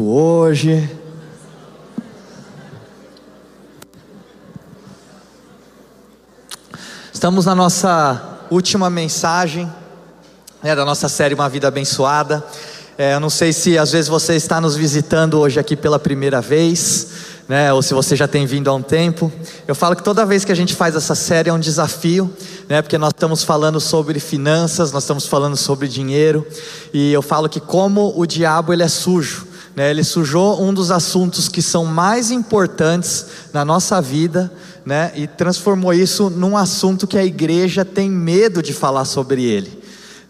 culto hoje. Estamos na nossa última mensagem né, da nossa série Uma Vida Abençoada. É, eu não sei se às vezes você está nos visitando hoje aqui pela primeira vez, né, ou se você já tem vindo há um tempo. Eu falo que toda vez que a gente faz essa série é um desafio, né, porque nós estamos falando sobre finanças, nós estamos falando sobre dinheiro, e eu falo que como o diabo ele é sujo. Né, ele sujou um dos assuntos que são mais importantes na nossa vida, né, e transformou isso num assunto que a igreja tem medo de falar sobre ele.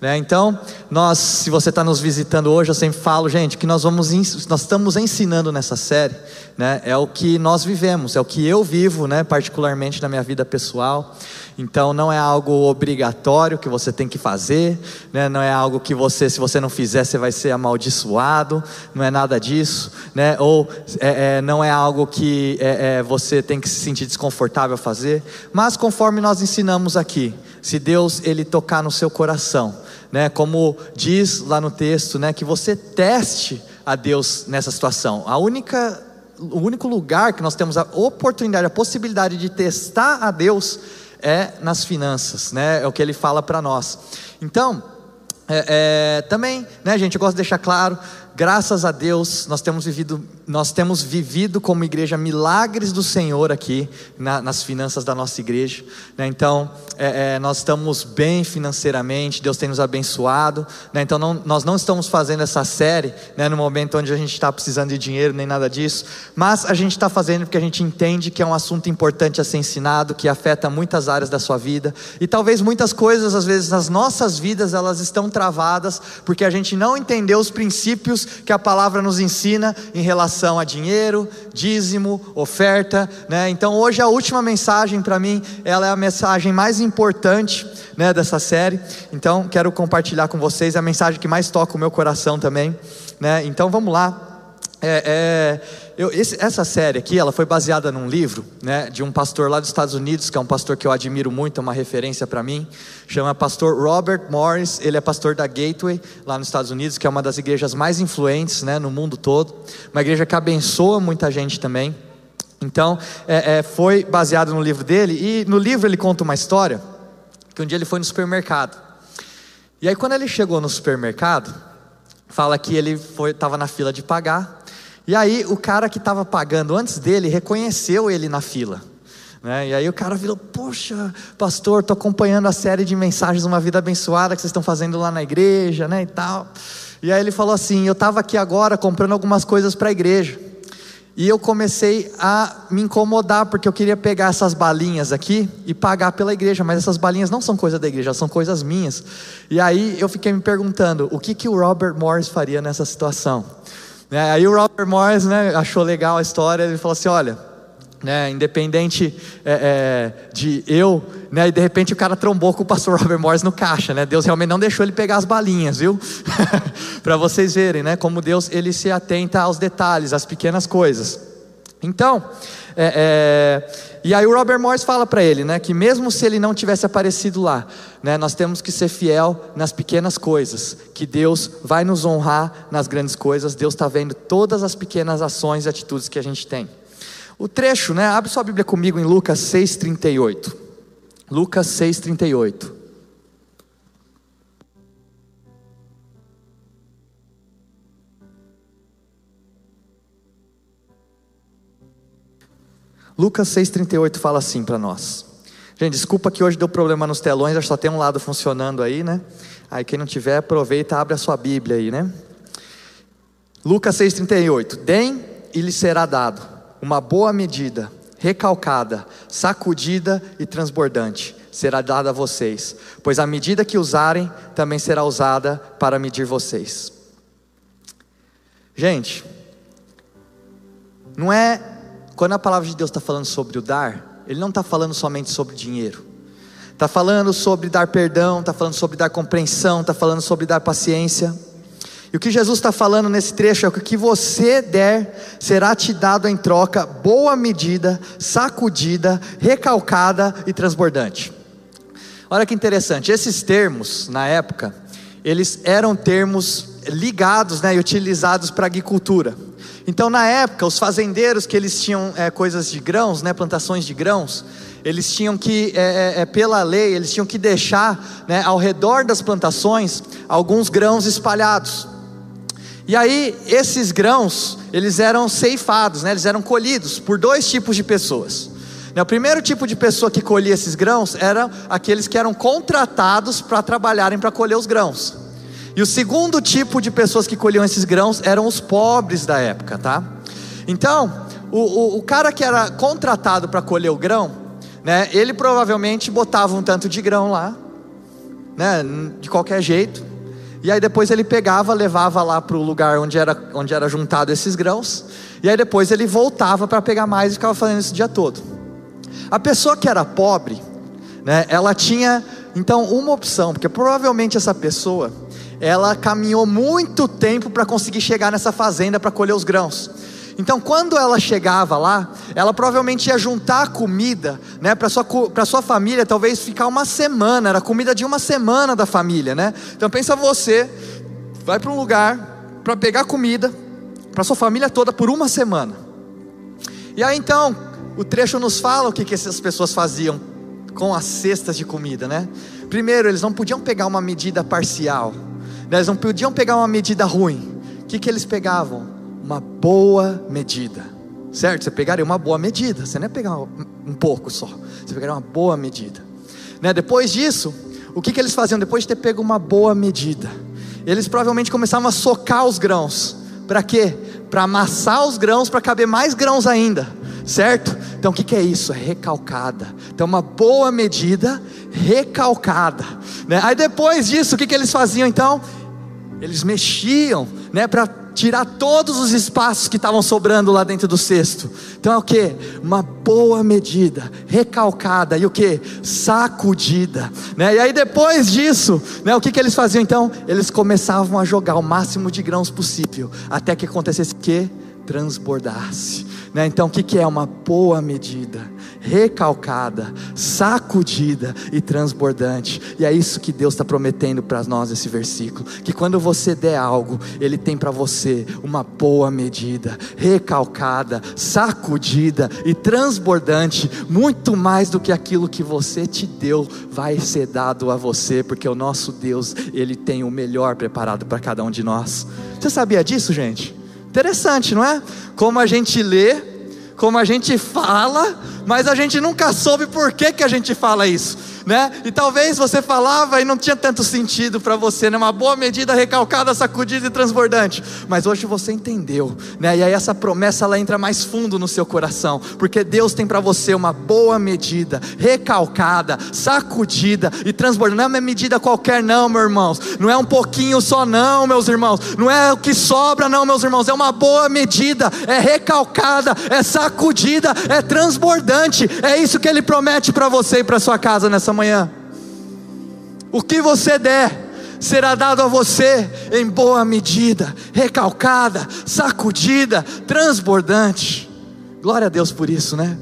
Né? Então, nós, se você está nos visitando hoje, eu sempre falo, gente, que nós vamos, nós estamos ensinando nessa série, né? É o que nós vivemos, é o que eu vivo, né? Particularmente na minha vida pessoal. Então, não é algo obrigatório que você tem que fazer, né? Não é algo que você, se você não fizer, você vai ser amaldiçoado. Não é nada disso, né? Ou é, é, não é algo que é, é você tem que se sentir desconfortável a fazer. Mas conforme nós ensinamos aqui, se Deus ele tocar no seu coração né, como diz lá no texto, né, que você teste a Deus nessa situação. A única, o único lugar que nós temos a oportunidade, a possibilidade de testar a Deus é nas finanças, né, é o que Ele fala para nós. Então, é, é, também, né, gente, eu gosto de deixar claro, graças a Deus, nós temos vivido nós temos vivido como igreja milagres do Senhor aqui na, nas finanças da nossa igreja. Né? Então, é, é, nós estamos bem financeiramente, Deus tem nos abençoado. Né? Então, não, nós não estamos fazendo essa série né, no momento onde a gente está precisando de dinheiro, nem nada disso. Mas a gente está fazendo porque a gente entende que é um assunto importante a ser ensinado, que afeta muitas áreas da sua vida. E talvez muitas coisas, às vezes, nas nossas vidas, elas estão travadas porque a gente não entendeu os princípios que a palavra nos ensina em relação a dinheiro, dízimo, oferta, né? Então hoje a última mensagem para mim, ela é a mensagem mais importante, né, dessa série. Então quero compartilhar com vocês a mensagem que mais toca o meu coração também, né? Então vamos lá. É, é, eu, esse, essa série aqui, ela foi baseada num livro, né, de um pastor lá dos Estados Unidos, que é um pastor que eu admiro muito, é uma referência para mim, chama pastor Robert Morris, ele é pastor da Gateway, lá nos Estados Unidos, que é uma das igrejas mais influentes, né, no mundo todo, uma igreja que abençoa muita gente também, então, é, é, foi baseado no livro dele, e no livro ele conta uma história, que um dia ele foi no supermercado, e aí quando ele chegou no supermercado, fala que ele estava na fila de pagar, e aí o cara que estava pagando antes dele reconheceu ele na fila. Né? E aí o cara virou, poxa, pastor, estou acompanhando a série de mensagens Uma Vida Abençoada que vocês estão fazendo lá na igreja, né? E tal. E aí ele falou assim: eu estava aqui agora comprando algumas coisas para a igreja. E eu comecei a me incomodar, porque eu queria pegar essas balinhas aqui e pagar pela igreja, mas essas balinhas não são coisa da igreja, são coisas minhas. E aí eu fiquei me perguntando: o que, que o Robert Morris faria nessa situação? Né? Aí o Robert Morris né, achou legal a história, ele falou assim: olha, né, independente é, é, de eu, né, e de repente o cara trombou com o pastor Robert Morris no caixa, né, Deus realmente não deixou ele pegar as balinhas, viu? Para vocês verem, né, como Deus ele se atenta aos detalhes, às pequenas coisas. Então, é, é e aí o Robert Morris fala para ele, né, que mesmo se ele não tivesse aparecido lá, né, nós temos que ser fiel nas pequenas coisas, que Deus vai nos honrar nas grandes coisas. Deus está vendo todas as pequenas ações e atitudes que a gente tem. O trecho, né, abre sua Bíblia comigo em Lucas 6:38. Lucas 6:38. Lucas 6,38 fala assim para nós. Gente, desculpa que hoje deu problema nos telões, acho que só tem um lado funcionando aí, né? Aí quem não tiver, aproveita, abre a sua Bíblia aí, né? Lucas 6,38: Deem e lhe será dado uma boa medida, recalcada, sacudida e transbordante, será dada a vocês, pois a medida que usarem também será usada para medir vocês. Gente, não é quando a palavra de Deus está falando sobre o dar, Ele não está falando somente sobre dinheiro. Está falando sobre dar perdão, está falando sobre dar compreensão, está falando sobre dar paciência. E o que Jesus está falando nesse trecho é que o que você der será te dado em troca, boa medida, sacudida, recalcada e transbordante. Olha que interessante, esses termos, na época, eles eram termos ligados né, e utilizados para agricultura. Então, na época, os fazendeiros que eles tinham é, coisas de grãos, né, plantações de grãos, eles tinham que, é, é, pela lei, eles tinham que deixar né, ao redor das plantações alguns grãos espalhados. E aí, esses grãos, eles eram ceifados, né, eles eram colhidos por dois tipos de pessoas. Né, o primeiro tipo de pessoa que colhia esses grãos eram aqueles que eram contratados para trabalharem para colher os grãos. E o segundo tipo de pessoas que colhiam esses grãos eram os pobres da época, tá? Então, o, o, o cara que era contratado para colher o grão, né, ele provavelmente botava um tanto de grão lá, né, de qualquer jeito, e aí depois ele pegava, levava lá para o lugar onde era, onde era juntado esses grãos, e aí depois ele voltava para pegar mais e ficava fazendo isso o dia todo. A pessoa que era pobre, né, ela tinha então uma opção, porque provavelmente essa pessoa ela caminhou muito tempo para conseguir chegar nessa fazenda para colher os grãos. Então, quando ela chegava lá, ela provavelmente ia juntar comida, né, para sua para sua família, talvez ficar uma semana, era comida de uma semana da família, né? Então pensa você, vai para um lugar para pegar comida para sua família toda por uma semana. E aí então, o trecho nos fala o que, que essas pessoas faziam com as cestas de comida, né? Primeiro, eles não podiam pegar uma medida parcial? Eles não podiam pegar uma medida ruim. O que, que eles pegavam? uma boa medida, certo? Você pegaria uma boa medida, você não ia pegar um pouco só, você pegaria uma boa medida. Né? Depois disso, o que, que eles faziam depois de ter pego uma boa medida? Eles provavelmente começavam a socar os grãos, para quê? Para amassar os grãos, para caber mais grãos ainda, certo? Então o que, que é isso? É recalcada. Então, uma boa medida recalcada. Né? Aí depois disso, o que, que eles faziam então? Eles mexiam né, para tirar todos os espaços que estavam sobrando lá dentro do cesto. Então é o que? Uma boa medida, recalcada e o que? Sacudida. Né? E aí depois disso, né, o que, que eles faziam então? Eles começavam a jogar o máximo de grãos possível, até que acontecesse o que? Transbordasse. Né? Então o que, que é uma boa medida? recalcada, sacudida e transbordante. E é isso que Deus está prometendo para nós esse versículo: que quando você der algo, Ele tem para você uma boa medida, recalcada, sacudida e transbordante, muito mais do que aquilo que você te deu vai ser dado a você, porque o nosso Deus, Ele tem o melhor preparado para cada um de nós. Você sabia disso, gente? Interessante, não é? Como a gente lê como a gente fala, mas a gente nunca soube por que, que a gente fala isso né? E talvez você falava e não tinha tanto sentido para você, né? Uma boa medida recalcada, sacudida e transbordante. Mas hoje você entendeu, né? E aí essa promessa ela entra mais fundo no seu coração, porque Deus tem para você uma boa medida, recalcada, sacudida e transbordante. Não é uma medida qualquer não, meus irmãos. Não é um pouquinho só não, meus irmãos. Não é o que sobra não, meus irmãos. É uma boa medida, é recalcada, é sacudida, é transbordante. É isso que ele promete para você e para sua casa nessa nessa manhã. O que você der será dado a você em boa medida, recalcada, sacudida, transbordante. Glória a Deus por isso, né?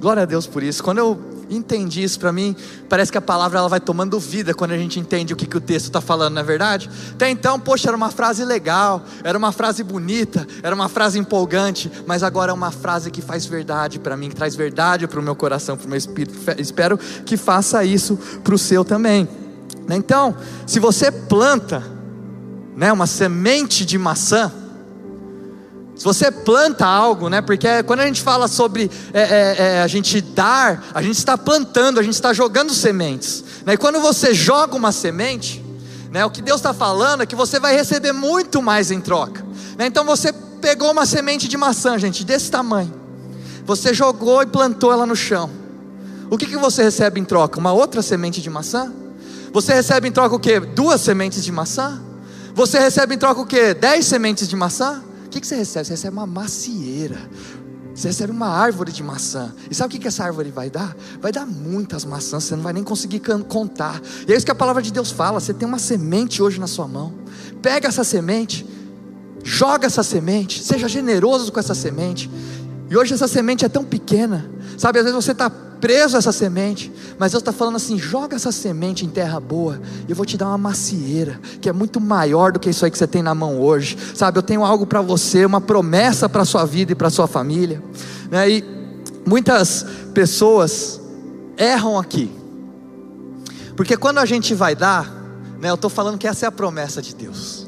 Glória a Deus por isso. Quando eu entendi isso para mim, parece que a palavra ela vai tomando vida quando a gente entende o que, que o texto está falando, não é verdade? Até então, poxa, era uma frase legal, era uma frase bonita, era uma frase empolgante, mas agora é uma frase que faz verdade para mim, que traz verdade para o meu coração, para o meu espírito. Espero que faça isso para o seu também. Então, se você planta né, uma semente de maçã, se você planta algo, né? Porque quando a gente fala sobre é, é, é, a gente dar, a gente está plantando, a gente está jogando sementes. Né? E quando você joga uma semente, né? O que Deus está falando é que você vai receber muito mais em troca. Né? Então você pegou uma semente de maçã, gente, desse tamanho. Você jogou e plantou ela no chão. O que, que você recebe em troca? Uma outra semente de maçã? Você recebe em troca o quê? Duas sementes de maçã? Você recebe em troca o quê? Dez sementes de maçã? Que, que você recebe? Você recebe uma macieira. Você recebe uma árvore de maçã. E sabe o que, que essa árvore vai dar? Vai dar muitas maçãs, você não vai nem conseguir contar. E é isso que a palavra de Deus fala. Você tem uma semente hoje na sua mão. Pega essa semente, joga essa semente, seja generoso com essa semente. E hoje essa semente é tão pequena. Sabe, às vezes você está preso essa semente. Mas Deus está falando assim: joga essa semente em terra boa, eu vou te dar uma macieira, que é muito maior do que isso aí que você tem na mão hoje. Sabe, eu tenho algo para você, uma promessa para a sua vida e para a sua família. Né? E muitas pessoas erram aqui, porque quando a gente vai dar, né, eu estou falando que essa é a promessa de Deus.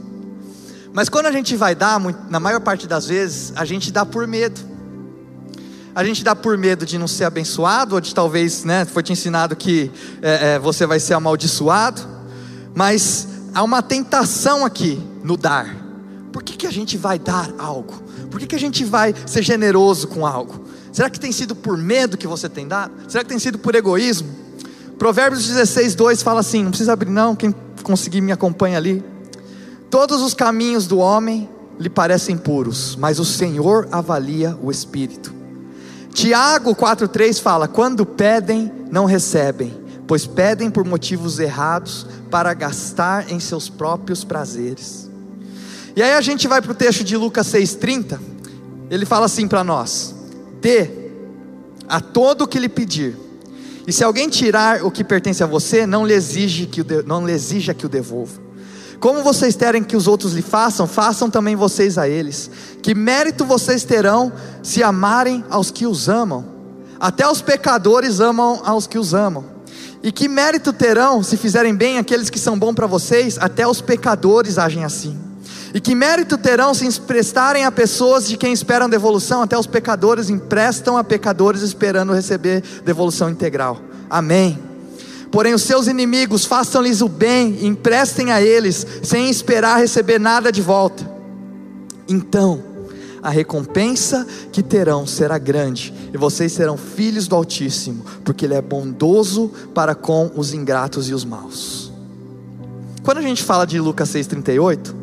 Mas quando a gente vai dar, na maior parte das vezes, a gente dá por medo. A gente dá por medo de não ser abençoado, ou de talvez, né, foi te ensinado que é, é, você vai ser amaldiçoado. Mas há uma tentação aqui no dar. Por que, que a gente vai dar algo? Por que, que a gente vai ser generoso com algo? Será que tem sido por medo que você tem dado? Será que tem sido por egoísmo? Provérbios 16, 2 fala assim: não precisa abrir, não, quem conseguir me acompanha ali. Todos os caminhos do homem lhe parecem puros, mas o Senhor avalia o espírito. Tiago 4,3 fala: Quando pedem, não recebem, pois pedem por motivos errados para gastar em seus próprios prazeres. E aí a gente vai para o texto de Lucas 6,30, ele fala assim para nós: Dê a todo o que lhe pedir, e se alguém tirar o que pertence a você, não lhe exige que o, de, não lhe exija que o devolva. Como vocês querem que os outros lhe façam, façam também vocês a eles. Que mérito vocês terão se amarem aos que os amam? Até os pecadores amam aos que os amam. E que mérito terão se fizerem bem aqueles que são bons para vocês? Até os pecadores agem assim. E que mérito terão se emprestarem a pessoas de quem esperam devolução? Até os pecadores emprestam a pecadores esperando receber devolução integral. Amém. Porém, os seus inimigos façam-lhes o bem, e emprestem a eles, sem esperar receber nada de volta. Então, a recompensa que terão será grande, e vocês serão filhos do Altíssimo, porque Ele é bondoso para com os ingratos e os maus. Quando a gente fala de Lucas 6,38,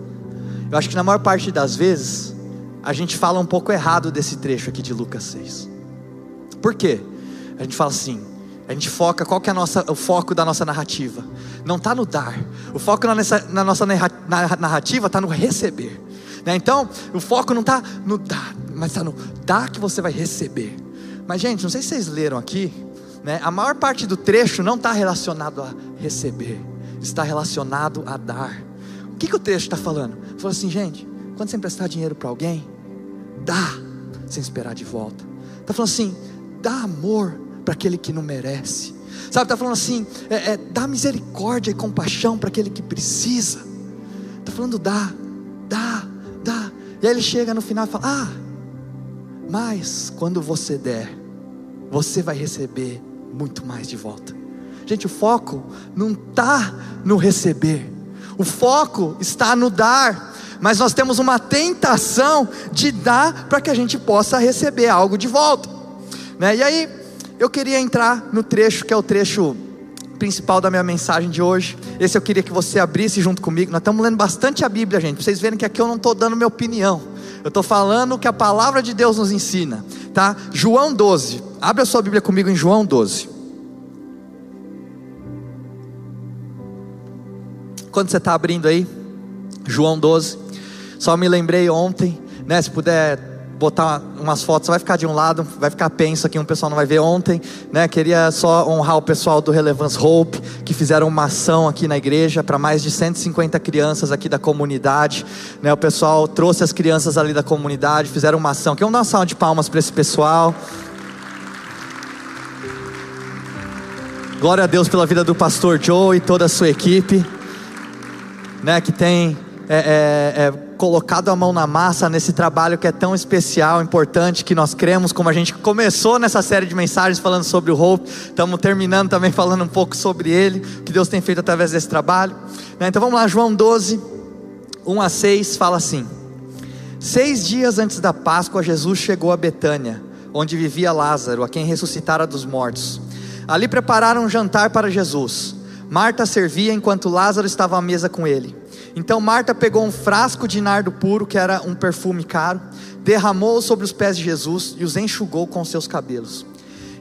eu acho que na maior parte das vezes, a gente fala um pouco errado desse trecho aqui de Lucas 6. Por quê? A gente fala assim, a gente foca, qual que é nossa, o foco da nossa narrativa? Não está no dar. O foco na, nessa, na nossa narrativa está no receber. Né? Então, o foco não está no dar, mas está no dar que você vai receber. Mas, gente, não sei se vocês leram aqui, né? a maior parte do trecho não está relacionado a receber, está relacionado a dar. O que, que o trecho está falando? Falou assim, gente, quando você emprestar dinheiro para alguém, dá sem esperar de volta. Está falando assim, dá amor para aquele que não merece. Sabe, está falando assim, é, é, dá misericórdia e compaixão para aquele que precisa. Está falando dá, dá, dá. E aí ele chega no final e fala: Ah, mas quando você der, você vai receber muito mais de volta. Gente, o foco não está no receber, o foco está no dar. Mas nós temos uma tentação de dar para que a gente possa receber algo de volta. Né? E aí, eu queria entrar no trecho que é o trecho principal da minha mensagem de hoje. Esse eu queria que você abrisse junto comigo. Nós estamos lendo bastante a Bíblia, gente, para vocês verem que aqui eu não estou dando minha opinião. Eu estou falando o que a palavra de Deus nos ensina, tá? João 12. Abre a sua Bíblia comigo em João 12. Quando você está abrindo aí, João 12. Só me lembrei ontem, né? Se puder botar umas fotos, vai ficar de um lado, vai ficar penso aqui, um pessoal não vai ver ontem, né? Queria só honrar o pessoal do Relevance Hope, que fizeram uma ação aqui na igreja para mais de 150 crianças aqui da comunidade, né? O pessoal trouxe as crianças ali da comunidade, fizeram uma ação. Um dar uma salva de palmas para esse pessoal? Glória a Deus pela vida do pastor Joe e toda a sua equipe, né? Que tem é, é, é colocado a mão na massa nesse trabalho que é tão especial, importante, que nós cremos, como a gente começou nessa série de mensagens falando sobre o Hope, estamos terminando também falando um pouco sobre ele, o que Deus tem feito através desse trabalho. Né? Então vamos lá, João 12, 1 a 6, fala assim: Seis dias antes da Páscoa, Jesus chegou a Betânia, onde vivia Lázaro, a quem ressuscitara dos mortos. Ali prepararam um jantar para Jesus. Marta servia enquanto Lázaro estava à mesa com ele. Então Marta pegou um frasco de nardo puro, que era um perfume caro, derramou sobre os pés de Jesus e os enxugou com seus cabelos.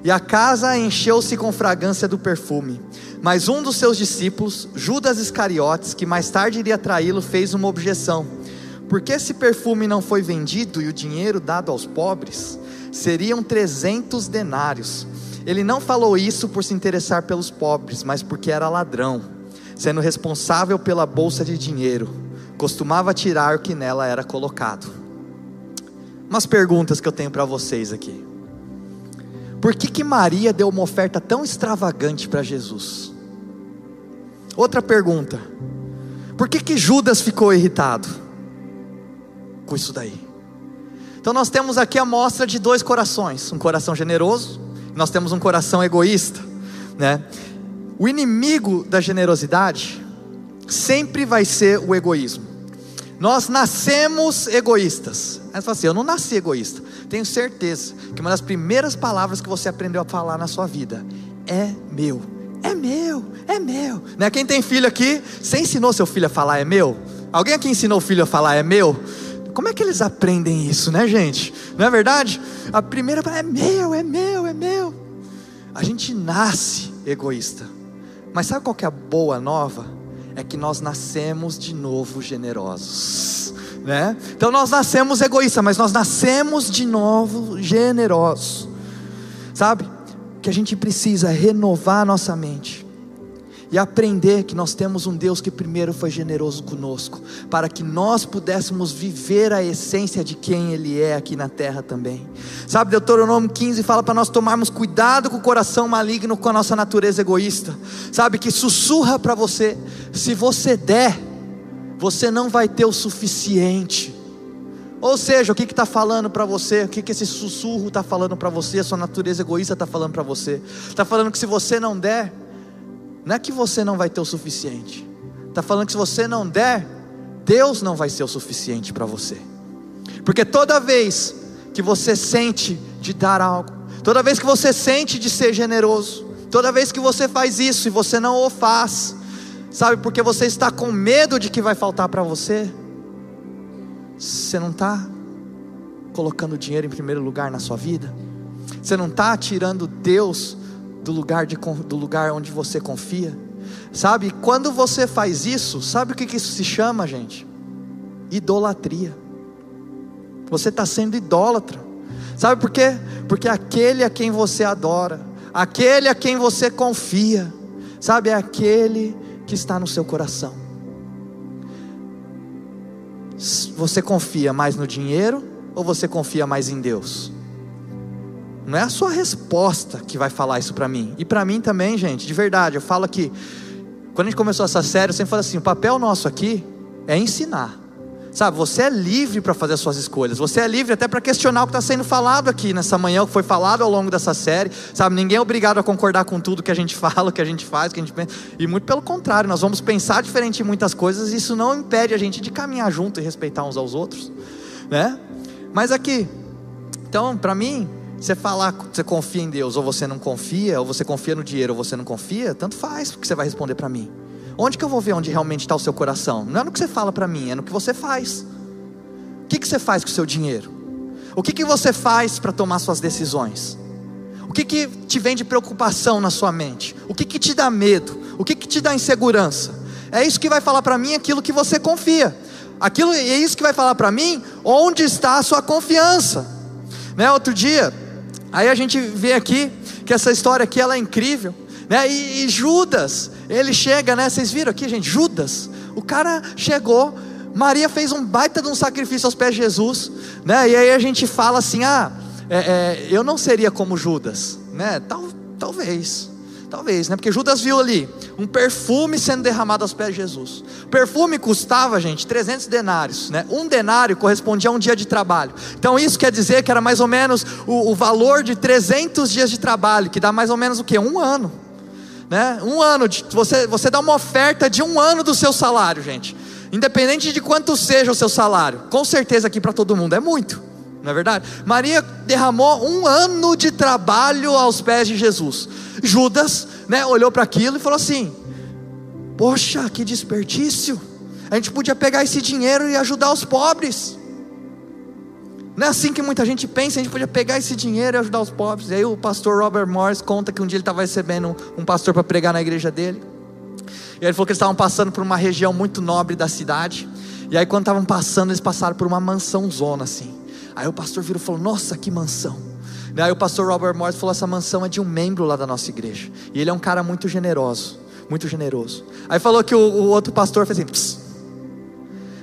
E a casa encheu-se com fragrância do perfume. Mas um dos seus discípulos, Judas Iscariotes, que mais tarde iria traí-lo, fez uma objeção: Por que esse perfume não foi vendido e o dinheiro dado aos pobres? Seriam trezentos denários. Ele não falou isso por se interessar pelos pobres, mas porque era ladrão, sendo responsável pela bolsa de dinheiro, costumava tirar o que nela era colocado. Umas perguntas que eu tenho para vocês aqui. Por que, que Maria deu uma oferta tão extravagante para Jesus? Outra pergunta. Por que, que Judas ficou irritado com isso daí? Então nós temos aqui a mostra de dois corações, um coração generoso, nós temos um coração egoísta, né? O inimigo da generosidade sempre vai ser o egoísmo. Nós nascemos egoístas. Aí você fala assim: eu não nasci egoísta. Tenho certeza que uma das primeiras palavras que você aprendeu a falar na sua vida é meu. É meu, é meu. Né? Quem tem filho aqui, você ensinou seu filho a falar é meu? Alguém aqui ensinou o filho a falar é meu? Como é que eles aprendem isso, né, gente? Não é verdade? A primeira é meu, é meu, é meu. A gente nasce egoísta. Mas sabe qual que é a boa nova? É que nós nascemos de novo generosos. Né? Então nós nascemos egoístas, mas nós nascemos de novo generosos. Sabe? Que a gente precisa renovar a nossa mente e aprender que nós temos um Deus que primeiro foi generoso conosco, para que nós pudéssemos viver a essência de quem Ele é aqui na terra também. Sabe, Deuteronômio 15 fala para nós tomarmos cuidado com o coração maligno, com a nossa natureza egoísta, sabe, que sussurra para você: se você der, você não vai ter o suficiente. Ou seja, o que está falando para você? O que, que esse sussurro está falando para você? A sua natureza egoísta está falando para você? Está falando que se você não der, não é que você não vai ter o suficiente. Está falando que se você não der, Deus não vai ser o suficiente para você. Porque toda vez que você sente de dar algo, toda vez que você sente de ser generoso, toda vez que você faz isso e você não o faz, sabe, porque você está com medo de que vai faltar para você, você não está colocando dinheiro em primeiro lugar na sua vida, você não está tirando Deus do lugar, de, do lugar onde você confia. Sabe, quando você faz isso, sabe o que isso se chama, gente? Idolatria. Você está sendo idólatra. Sabe por quê? Porque aquele a quem você adora, aquele a quem você confia, sabe, é aquele que está no seu coração. Você confia mais no dinheiro ou você confia mais em Deus? Não é a sua resposta que vai falar isso para mim. E para mim também, gente, de verdade, eu falo que quando a gente começou essa série, eu sempre falo assim: o papel nosso aqui é ensinar. Sabe, você é livre para fazer as suas escolhas. Você é livre até para questionar o que está sendo falado aqui nessa manhã, o que foi falado ao longo dessa série. Sabe, ninguém é obrigado a concordar com tudo que a gente fala, que a gente faz, que a gente pensa. E muito pelo contrário, nós vamos pensar diferente em muitas coisas. E isso não impede a gente de caminhar junto e respeitar uns aos outros, né? Mas aqui, então, para mim, você falar você confia em Deus, ou você não confia, ou você confia no dinheiro, ou você não confia, tanto faz, porque você vai responder para mim. Onde que eu vou ver onde realmente está o seu coração? Não é no que você fala para mim, é no que você faz. O que, que você faz com o seu dinheiro? O que, que você faz para tomar suas decisões? O que, que te vem de preocupação na sua mente? O que, que te dá medo? O que, que te dá insegurança? É isso que vai falar para mim aquilo que você confia. Aquilo é isso que vai falar para mim onde está a sua confiança. Né? Outro dia, Aí a gente vê aqui que essa história aqui ela é incrível, né? E, e Judas, ele chega, né? Vocês viram aqui, gente? Judas, o cara chegou, Maria fez um baita de um sacrifício aos pés de Jesus, né? E aí a gente fala assim: ah, é, é, eu não seria como Judas, né? Tal, talvez, talvez, né? Porque Judas viu ali um perfume sendo derramado aos pés de Jesus. Perfume custava, gente, 300 denários, né? Um denário correspondia a um dia de trabalho. Então isso quer dizer que era mais ou menos o, o valor de 300 dias de trabalho, que dá mais ou menos o que? Um ano. Né? Um ano, de, você, você dá uma oferta de um ano do seu salário, gente. Independente de quanto seja o seu salário, com certeza aqui para todo mundo é muito, não é verdade? Maria derramou um ano de trabalho aos pés de Jesus. Judas né, olhou para aquilo e falou assim: Poxa, que desperdício! A gente podia pegar esse dinheiro e ajudar os pobres. Não é assim que muita gente pensa, a gente podia pegar esse dinheiro e ajudar os pobres. E aí o pastor Robert Morris conta que um dia ele estava recebendo um pastor para pregar na igreja dele. E ele falou que eles estavam passando por uma região muito nobre da cidade. E aí quando estavam passando, eles passaram por uma mansão zona assim. Aí o pastor virou e falou: Nossa, que mansão! Aí o pastor Robert Morris falou: essa mansão é de um membro lá da nossa igreja. E ele é um cara muito generoso, muito generoso. Aí falou que o, o outro pastor fez assim: Pss.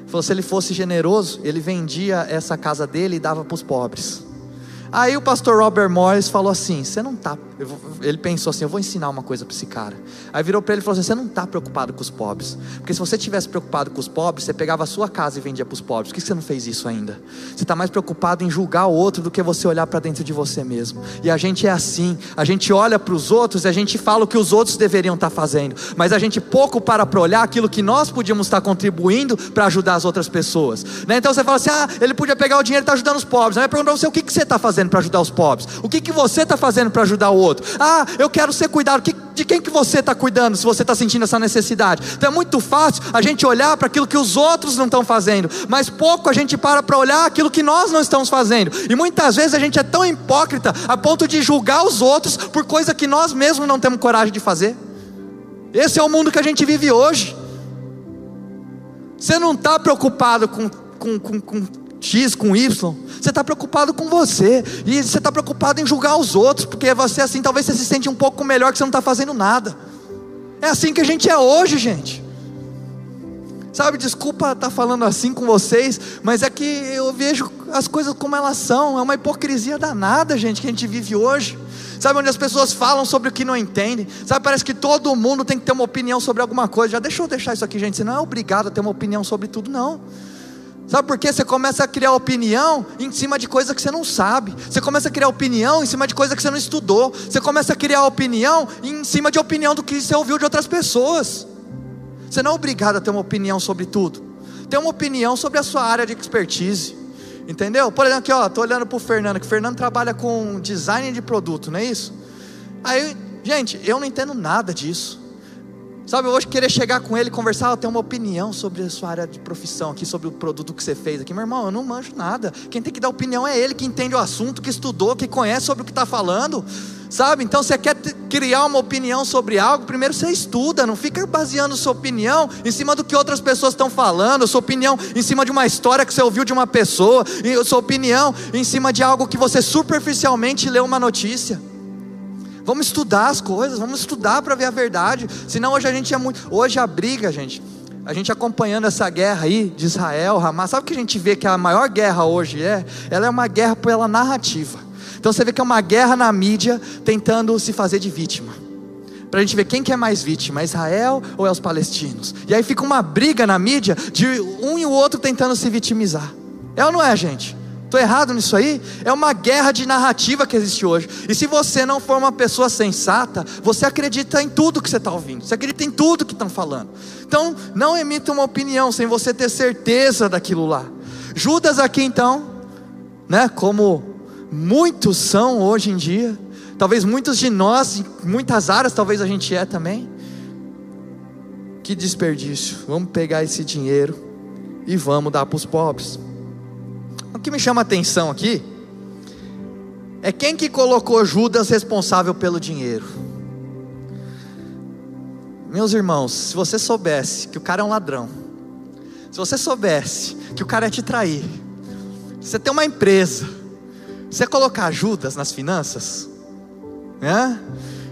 falou: se ele fosse generoso, ele vendia essa casa dele e dava para os pobres. Aí o pastor Robert Morris falou assim: Você não está. Ele pensou assim: Eu vou ensinar uma coisa para esse cara. Aí virou para ele e falou assim: Você não está preocupado com os pobres. Porque se você tivesse preocupado com os pobres, você pegava a sua casa e vendia para os pobres. Por que você não fez isso ainda? Você está mais preocupado em julgar o outro do que você olhar para dentro de você mesmo. E a gente é assim: a gente olha para os outros e a gente fala o que os outros deveriam estar tá fazendo. Mas a gente pouco para para olhar aquilo que nós podíamos estar tá contribuindo para ajudar as outras pessoas. Né? Então você fala assim: Ah, ele podia pegar o dinheiro e tá ajudando os pobres. Aí eu pergunto para você: O que, que você está fazendo? fazendo para ajudar os pobres? O que, que você está fazendo para ajudar o outro? Ah, eu quero ser cuidado. de quem que você está cuidando se você está sentindo essa necessidade? Então é muito fácil a gente olhar para aquilo que os outros não estão fazendo, mas pouco a gente para para olhar aquilo que nós não estamos fazendo. E muitas vezes a gente é tão hipócrita a ponto de julgar os outros por coisa que nós mesmos não temos coragem de fazer. Esse é o mundo que a gente vive hoje. Você não está preocupado com, com, com, com X com Y, você está preocupado com você, e você está preocupado em julgar os outros, porque você assim, talvez você se sente um pouco melhor que você não está fazendo nada. É assim que a gente é hoje, gente. Sabe, desculpa estar tá falando assim com vocês, mas é que eu vejo as coisas como elas são, é uma hipocrisia danada, gente, que a gente vive hoje. Sabe onde as pessoas falam sobre o que não entendem? Sabe, parece que todo mundo tem que ter uma opinião sobre alguma coisa. Já deixa eu deixar isso aqui, gente. Você não é obrigado a ter uma opinião sobre tudo, não. Sabe por quê? Você começa a criar opinião em cima de coisa que você não sabe. Você começa a criar opinião em cima de coisa que você não estudou. Você começa a criar opinião em cima de opinião do que você ouviu de outras pessoas. Você não é obrigado a ter uma opinião sobre tudo. Tem uma opinião sobre a sua área de expertise. Entendeu? Por exemplo, aqui ó, tô olhando para o Fernando, que o Fernando trabalha com design de produto, não é isso? Aí, gente, eu não entendo nada disso. Sabe, hoje querer chegar com ele e conversar, eu tenho uma opinião sobre a sua área de profissão aqui, sobre o produto que você fez aqui. Meu irmão, eu não manjo nada. Quem tem que dar opinião é ele, que entende o assunto, que estudou, que conhece sobre o que está falando. Sabe? Então você quer criar uma opinião sobre algo, primeiro você estuda, não fica baseando sua opinião em cima do que outras pessoas estão falando, sua opinião em cima de uma história que você ouviu de uma pessoa, sua opinião em cima de algo que você superficialmente leu uma notícia. Vamos estudar as coisas, vamos estudar para ver a verdade. Senão hoje a gente é muito. Hoje a briga, gente. A gente acompanhando essa guerra aí de Israel, Hamas, sabe o que a gente vê que a maior guerra hoje é? Ela é uma guerra pela narrativa. Então você vê que é uma guerra na mídia tentando se fazer de vítima. Para a gente ver quem que é mais vítima, é Israel ou é os palestinos. E aí fica uma briga na mídia de um e o outro tentando se vitimizar. É ou não é, gente? Estou errado nisso aí? É uma guerra de narrativa que existe hoje. E se você não for uma pessoa sensata, você acredita em tudo que você está ouvindo, você acredita em tudo que estão falando. Então, não emita uma opinião sem você ter certeza daquilo lá. Judas aqui então, né, como muitos são hoje em dia, talvez muitos de nós, em muitas áreas, talvez a gente é também. Que desperdício. Vamos pegar esse dinheiro e vamos dar para os pobres. Que me chama a atenção aqui é quem que colocou Judas responsável pelo dinheiro. Meus irmãos, se você soubesse que o cara é um ladrão, se você soubesse que o cara é te trair, você tem uma empresa, você colocar Judas nas finanças, né?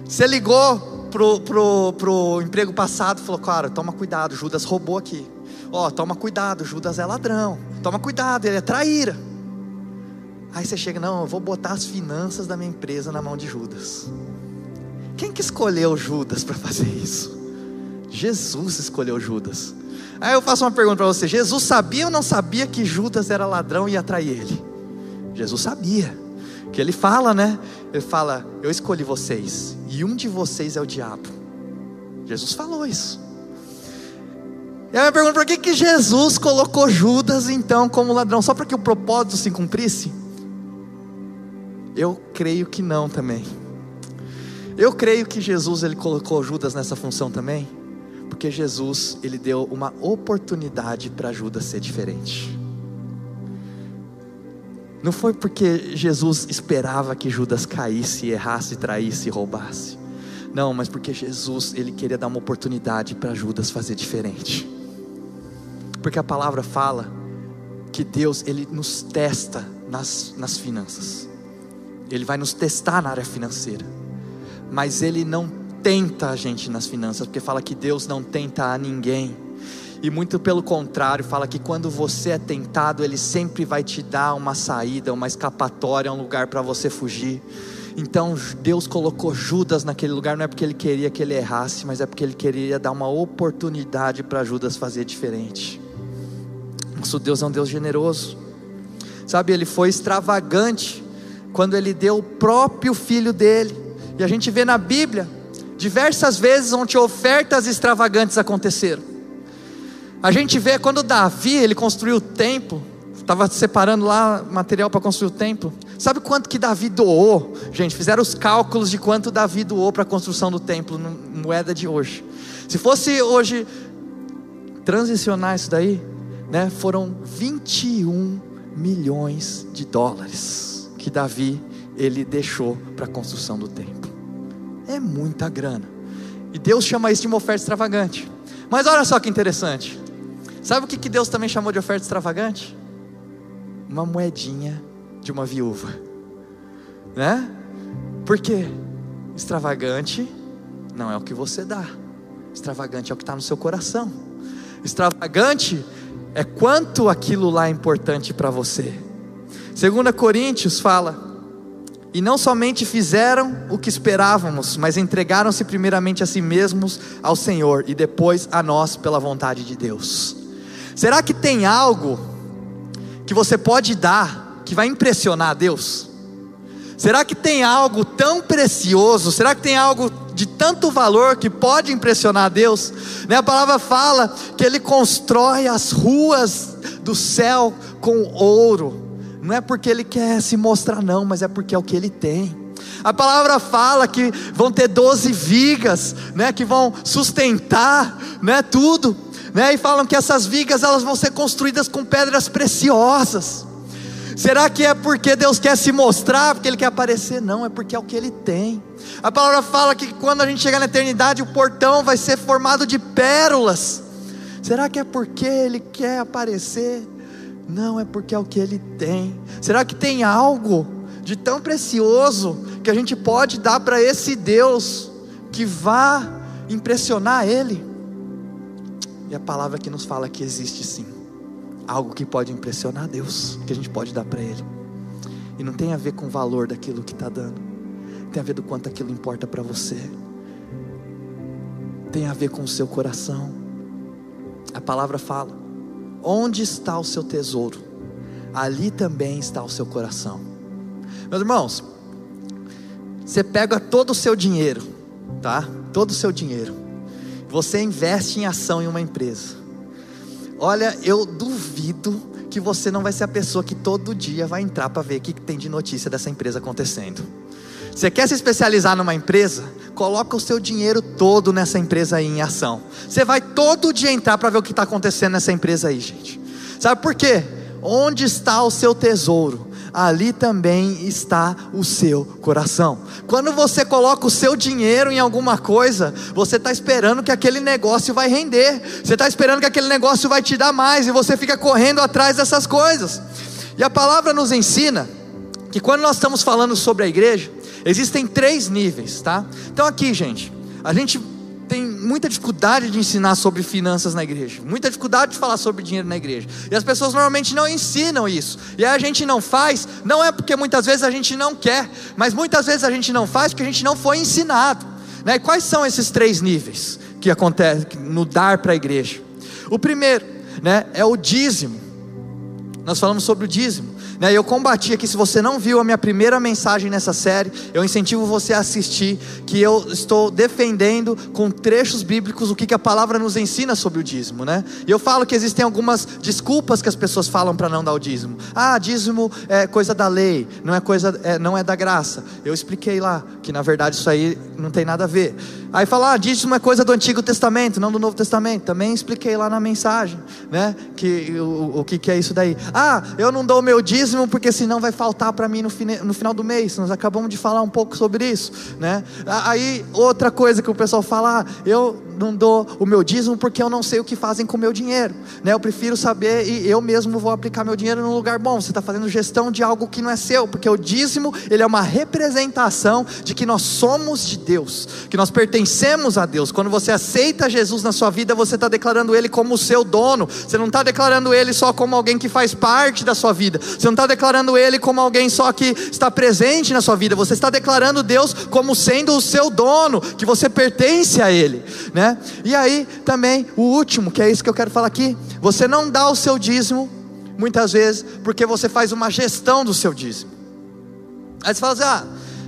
Você ligou pro, pro, pro emprego passado e falou, cara, toma cuidado, Judas roubou aqui. Ó, oh, toma cuidado, Judas é ladrão. Toma cuidado, ele é traíra. Aí você chega, não, eu vou botar as finanças da minha empresa na mão de Judas. Quem que escolheu Judas para fazer isso? Jesus escolheu Judas. Aí eu faço uma pergunta para você: Jesus sabia ou não sabia que Judas era ladrão e ia trair ele? Jesus sabia. Que ele fala, né? Ele fala: Eu escolhi vocês, e um de vocês é o diabo. Jesus falou isso. E aí eu pergunto: por que, que Jesus colocou Judas então como ladrão? Só para que o propósito se cumprisse? Eu creio que não também. Eu creio que Jesus ele colocou Judas nessa função também, porque Jesus ele deu uma oportunidade para Judas ser diferente. Não foi porque Jesus esperava que Judas caísse, errasse, traísse, roubasse. Não, mas porque Jesus ele queria dar uma oportunidade para Judas fazer diferente. Porque a palavra fala que Deus ele nos testa nas, nas finanças. Ele vai nos testar na área financeira. Mas ele não tenta a gente nas finanças, porque fala que Deus não tenta a ninguém. E muito pelo contrário, fala que quando você é tentado, Ele sempre vai te dar uma saída, uma escapatória, um lugar para você fugir. Então Deus colocou Judas naquele lugar, não é porque Ele queria que ele errasse, mas é porque Ele queria dar uma oportunidade para Judas fazer diferente. Nosso Deus é um Deus generoso, sabe? Ele foi extravagante quando Ele deu o próprio filho dele, e a gente vê na Bíblia diversas vezes onde ofertas extravagantes aconteceram. A gente vê quando Davi ele construiu o templo, estava separando lá material para construir o templo. Sabe quanto que Davi doou? Gente, fizeram os cálculos de quanto Davi doou para a construção do templo, moeda de hoje. Se fosse hoje transicionar isso daí, né, foram 21 milhões de dólares que Davi ele deixou para a construção do templo. É muita grana. E Deus chama isso de uma oferta extravagante. Mas olha só que interessante. Sabe o que, que Deus também chamou de oferta extravagante? Uma moedinha de uma viúva, né? Porque extravagante não é o que você dá, extravagante é o que está no seu coração, extravagante é quanto aquilo lá é importante para você. 2 Coríntios fala: e não somente fizeram o que esperávamos, mas entregaram-se primeiramente a si mesmos ao Senhor e depois a nós pela vontade de Deus. Será que tem algo que você pode dar que vai impressionar Deus? Será que tem algo tão precioso? Será que tem algo de tanto valor que pode impressionar Deus? Né, a palavra fala que Ele constrói as ruas do céu com ouro. Não é porque Ele quer se mostrar, não, mas é porque é o que Ele tem. A palavra fala que vão ter doze vigas, né, que vão sustentar, né, tudo né? E falam que essas vigas elas vão ser construídas com pedras preciosas. Será que é porque Deus quer se mostrar, porque Ele quer aparecer? Não, é porque é o que Ele tem. A palavra fala que quando a gente chegar na eternidade, o portão vai ser formado de pérolas. Será que é porque Ele quer aparecer? Não, é porque é o que Ele tem. Será que tem algo de tão precioso que a gente pode dar para esse Deus que vá impressionar Ele? E a palavra que nos fala que existe sim algo que pode impressionar Deus, que a gente pode dar para Ele. E não tem a ver com o valor daquilo que está dando, tem a ver do quanto aquilo importa para você, tem a ver com o seu coração. A palavra fala: onde está o seu tesouro, ali também está o seu coração. Meus irmãos, você pega todo o seu dinheiro, tá? Todo o seu dinheiro você investe em ação em uma empresa. Olha, eu duvido que você não vai ser a pessoa que todo dia vai entrar para ver o que tem de notícia dessa empresa acontecendo. Você quer se especializar numa empresa? Coloca o seu dinheiro todo nessa empresa aí em ação. Você vai todo dia entrar para ver o que está acontecendo nessa empresa aí, gente. Sabe por quê? Onde está o seu tesouro? Ali também está o seu coração. Quando você coloca o seu dinheiro em alguma coisa, você está esperando que aquele negócio vai render, você está esperando que aquele negócio vai te dar mais, e você fica correndo atrás dessas coisas. E a palavra nos ensina que quando nós estamos falando sobre a igreja, existem três níveis, tá? Então aqui, gente, a gente tem muita dificuldade de ensinar sobre finanças na igreja, muita dificuldade de falar sobre dinheiro na igreja. E as pessoas normalmente não ensinam isso. E a gente não faz, não é porque muitas vezes a gente não quer, mas muitas vezes a gente não faz porque a gente não foi ensinado. Né? E quais são esses três níveis que acontecem no dar para a igreja? O primeiro né, é o dízimo. Nós falamos sobre o dízimo. Né? Eu combati aqui, se você não viu a minha primeira mensagem nessa série, eu incentivo você a assistir, que eu estou defendendo com trechos bíblicos o que, que a palavra nos ensina sobre o dízimo. Né? E eu falo que existem algumas desculpas que as pessoas falam para não dar o dízimo. Ah, dízimo é coisa da lei, não é coisa, é, não é da graça. Eu expliquei lá que na verdade isso aí não tem nada a ver. Aí falar, ah, dízimo é coisa do Antigo Testamento, não do Novo Testamento. Também expliquei lá na mensagem, né? Que, o, o que, que é isso daí. Ah, eu não dou o meu dízimo porque senão vai faltar para mim no, fine, no final do mês. Nós acabamos de falar um pouco sobre isso, né? Aí outra coisa que o pessoal fala, ah, eu não dou o meu dízimo porque eu não sei o que fazem com o meu dinheiro. Né? Eu prefiro saber e eu mesmo vou aplicar meu dinheiro num lugar bom. Você está fazendo gestão de algo que não é seu, porque o dízimo ele é uma representação de que nós somos de Deus, que nós pertencemos a Deus. Quando você aceita Jesus na sua vida, você está declarando Ele como o seu dono. Você não está declarando Ele só como alguém que faz parte da sua vida. Você não está declarando Ele como alguém só que está presente na sua vida. Você está declarando Deus como sendo o seu dono, que você pertence a Ele, né? E aí também o último, que é isso que eu quero falar aqui. Você não dá o seu dízimo muitas vezes porque você faz uma gestão do seu dízimo. Aí você fala assim: ah,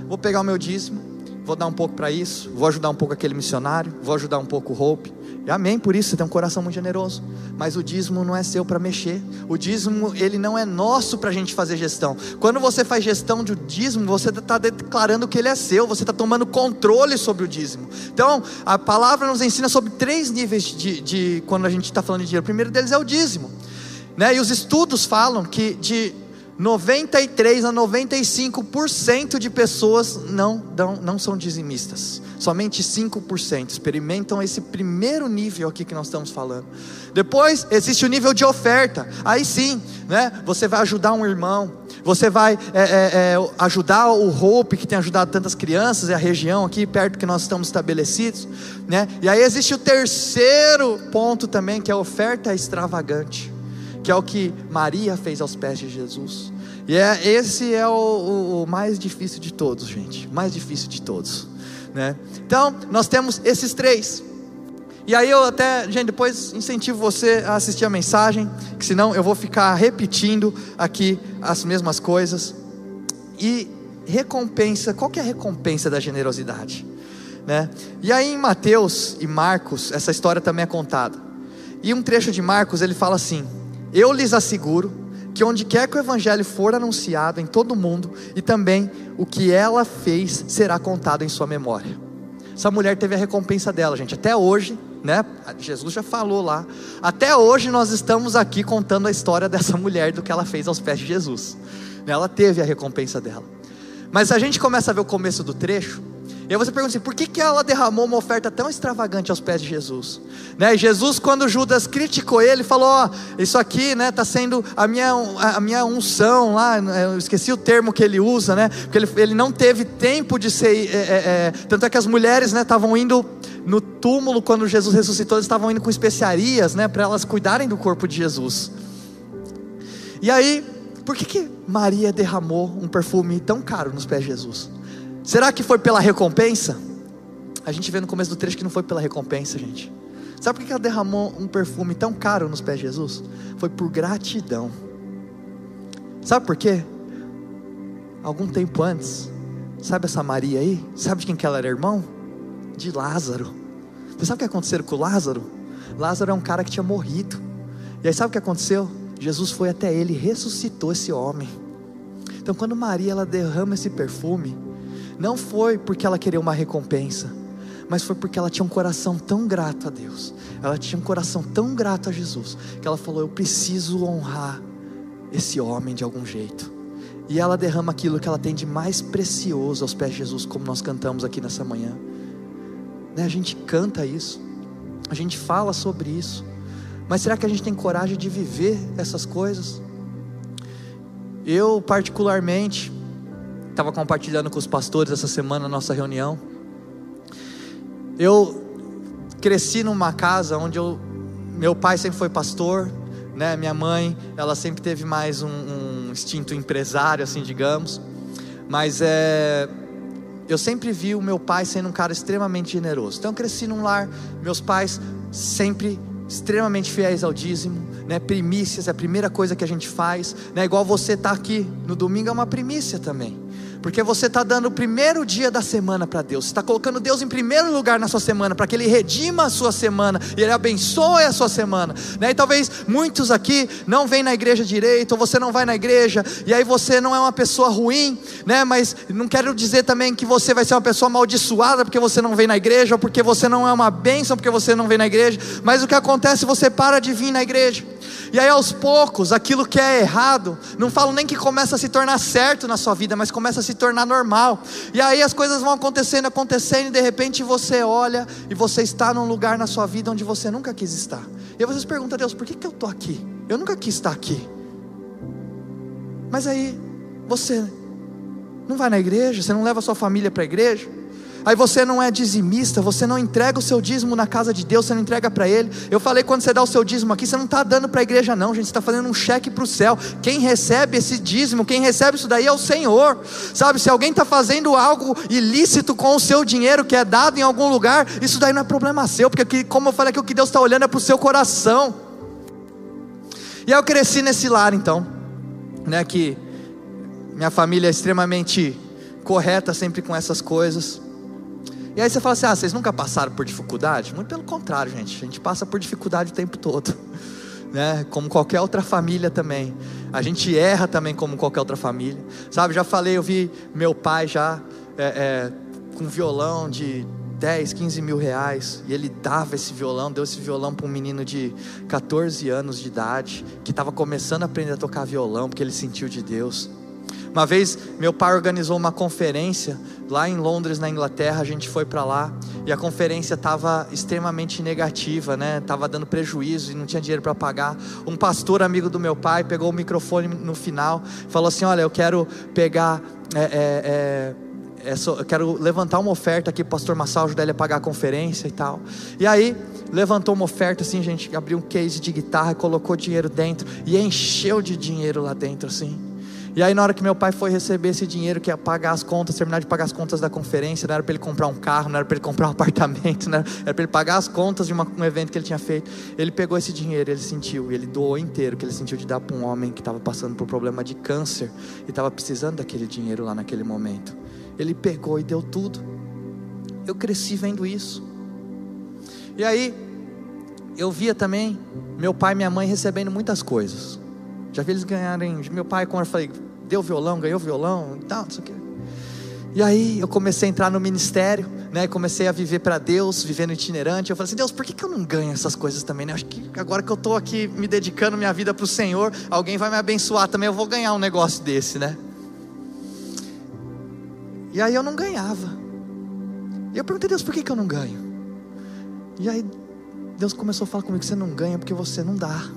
vou pegar o meu dízimo, vou dar um pouco para isso, vou ajudar um pouco aquele missionário, vou ajudar um pouco o Hope. Amém por isso, você tem um coração muito generoso. Mas o dízimo não é seu para mexer. O dízimo, ele não é nosso para a gente fazer gestão. Quando você faz gestão de dízimo, você está declarando que ele é seu, você está tomando controle sobre o dízimo. Então, a palavra nos ensina sobre três níveis de, de quando a gente está falando de dinheiro. O primeiro deles é o dízimo. Né? E os estudos falam que de 93 a 95% de pessoas não, não, são dizimistas. Somente 5% experimentam esse primeiro nível aqui que nós estamos falando. Depois existe o nível de oferta. Aí sim, né? Você vai ajudar um irmão, você vai é, é, é, ajudar o Hope que tem ajudado tantas crianças, é a região aqui perto que nós estamos estabelecidos, né? E aí existe o terceiro ponto também que é a oferta extravagante que é o que Maria fez aos pés de Jesus. E é, esse é o, o, o mais difícil de todos, gente. Mais difícil de todos. Né? Então, nós temos esses três. E aí eu até, gente, depois incentivo você a assistir a mensagem, que senão eu vou ficar repetindo aqui as mesmas coisas. E recompensa, qual que é a recompensa da generosidade? Né? E aí em Mateus e Marcos, essa história também é contada. E um trecho de Marcos, ele fala assim: eu lhes asseguro que onde quer que o evangelho for anunciado em todo o mundo, e também o que ela fez será contado em sua memória. Essa mulher teve a recompensa dela, gente. Até hoje, né? Jesus já falou lá. Até hoje nós estamos aqui contando a história dessa mulher do que ela fez aos pés de Jesus. Ela teve a recompensa dela. Mas a gente começa a ver o começo do trecho, e aí você pergunta assim, por que, que ela derramou uma oferta tão extravagante aos pés de Jesus? Né? Jesus, quando Judas criticou ele, falou: ó, isso aqui, né, está sendo a minha, a minha unção lá. Né, eu esqueci o termo que ele usa, né? Porque ele, ele não teve tempo de ser. É, é, é, tanto é que as mulheres, né, estavam indo no túmulo quando Jesus ressuscitou, estavam indo com especiarias, né, para elas cuidarem do corpo de Jesus. E aí, por que que Maria derramou um perfume tão caro nos pés de Jesus? Será que foi pela recompensa? A gente vê no começo do trecho que não foi pela recompensa, gente. Sabe por que ela derramou um perfume tão caro nos pés de Jesus? Foi por gratidão. Sabe por quê? Algum tempo antes, sabe essa Maria aí? Sabe de quem que ela era irmão? De Lázaro. Você sabe o que aconteceu com Lázaro? Lázaro é um cara que tinha morrido. E aí sabe o que aconteceu? Jesus foi até ele e ressuscitou esse homem. Então quando Maria ela derrama esse perfume, não foi porque ela queria uma recompensa, mas foi porque ela tinha um coração tão grato a Deus. Ela tinha um coração tão grato a Jesus, que ela falou: Eu preciso honrar esse homem de algum jeito. E ela derrama aquilo que ela tem de mais precioso aos pés de Jesus, como nós cantamos aqui nessa manhã. Né? A gente canta isso, a gente fala sobre isso, mas será que a gente tem coragem de viver essas coisas? Eu, particularmente, estava compartilhando com os pastores essa semana na nossa reunião. Eu cresci numa casa onde eu, meu pai sempre foi pastor, né? Minha mãe, ela sempre teve mais um, um instinto empresário, assim, digamos. Mas é, eu sempre vi o meu pai sendo um cara extremamente generoso. Então eu cresci num lar, meus pais sempre extremamente fiéis ao dízimo, né? Primícias é a primeira coisa que a gente faz, né? Igual você tá aqui no domingo é uma primícia também. Porque você está dando o primeiro dia da semana para Deus, você está colocando Deus em primeiro lugar na sua semana, para que Ele redima a sua semana, e Ele abençoe a sua semana. Né? E talvez muitos aqui não vêm na igreja direito, ou você não vai na igreja, e aí você não é uma pessoa ruim, né? mas não quero dizer também que você vai ser uma pessoa amaldiçoada porque você não vem na igreja, ou porque você não é uma bênção porque você não vem na igreja, mas o que acontece, você para de vir na igreja. E aí aos poucos, aquilo que é errado, não falo nem que começa a se tornar certo na sua vida, mas começa a se tornar normal. E aí as coisas vão acontecendo, acontecendo, e de repente você olha e você está num lugar na sua vida onde você nunca quis estar. E aí você se pergunta, Deus, por que, que eu estou aqui? Eu nunca quis estar aqui. Mas aí você não vai na igreja, você não leva a sua família para a igreja, Aí você não é dizimista, você não entrega o seu dízimo na casa de Deus, você não entrega para Ele. Eu falei quando você dá o seu dízimo aqui, você não está dando para a igreja, não, gente, você está fazendo um cheque para o céu. Quem recebe esse dízimo, quem recebe isso daí é o Senhor, sabe? Se alguém está fazendo algo ilícito com o seu dinheiro que é dado em algum lugar, isso daí não é problema seu, porque como eu falei aqui, o que Deus está olhando é para o seu coração. E aí eu cresci nesse lar, então, né, que minha família é extremamente correta sempre com essas coisas. E aí você fala assim: ah, vocês nunca passaram por dificuldade? Muito pelo contrário, gente. A gente passa por dificuldade o tempo todo. Né? Como qualquer outra família também. A gente erra também como qualquer outra família. Sabe, já falei, eu vi meu pai já é, é, com violão de 10, 15 mil reais. E ele dava esse violão, deu esse violão para um menino de 14 anos de idade, que estava começando a aprender a tocar violão, porque ele sentiu de Deus. Uma vez meu pai organizou uma conferência lá em Londres, na Inglaterra, a gente foi para lá e a conferência estava extremamente negativa, né? Tava dando prejuízo e não tinha dinheiro para pagar. Um pastor amigo do meu pai pegou o microfone no final, falou assim: Olha, eu quero pegar. É, é, é, é eu quero levantar uma oferta aqui, pastor Massal, ajudar ele a pagar a conferência e tal. E aí, levantou uma oferta assim, gente, abriu um case de guitarra, colocou dinheiro dentro e encheu de dinheiro lá dentro assim. E aí, na hora que meu pai foi receber esse dinheiro, que ia pagar as contas, terminar de pagar as contas da conferência, não era para ele comprar um carro, não era para ele comprar um apartamento, não era, era para ele pagar as contas de uma, um evento que ele tinha feito. Ele pegou esse dinheiro, ele sentiu, ele doou inteiro, que ele sentiu de dar para um homem que estava passando por problema de câncer e estava precisando daquele dinheiro lá naquele momento. Ele pegou e deu tudo. Eu cresci vendo isso. E aí, eu via também meu pai e minha mãe recebendo muitas coisas. Já vi eles ganharem. Meu pai, quando eu falei, deu violão, ganhou violão e tal, não sei o quê. E aí eu comecei a entrar no ministério, né? Comecei a viver para Deus, vivendo itinerante. Eu falei assim, Deus, por que, que eu não ganho essas coisas também? Né? Acho que agora que eu estou aqui me dedicando minha vida para o Senhor, alguém vai me abençoar também. Eu vou ganhar um negócio desse, né? E aí eu não ganhava. E eu perguntei, Deus, por que, que eu não ganho? E aí Deus começou a falar comigo: você não ganha porque você não dá.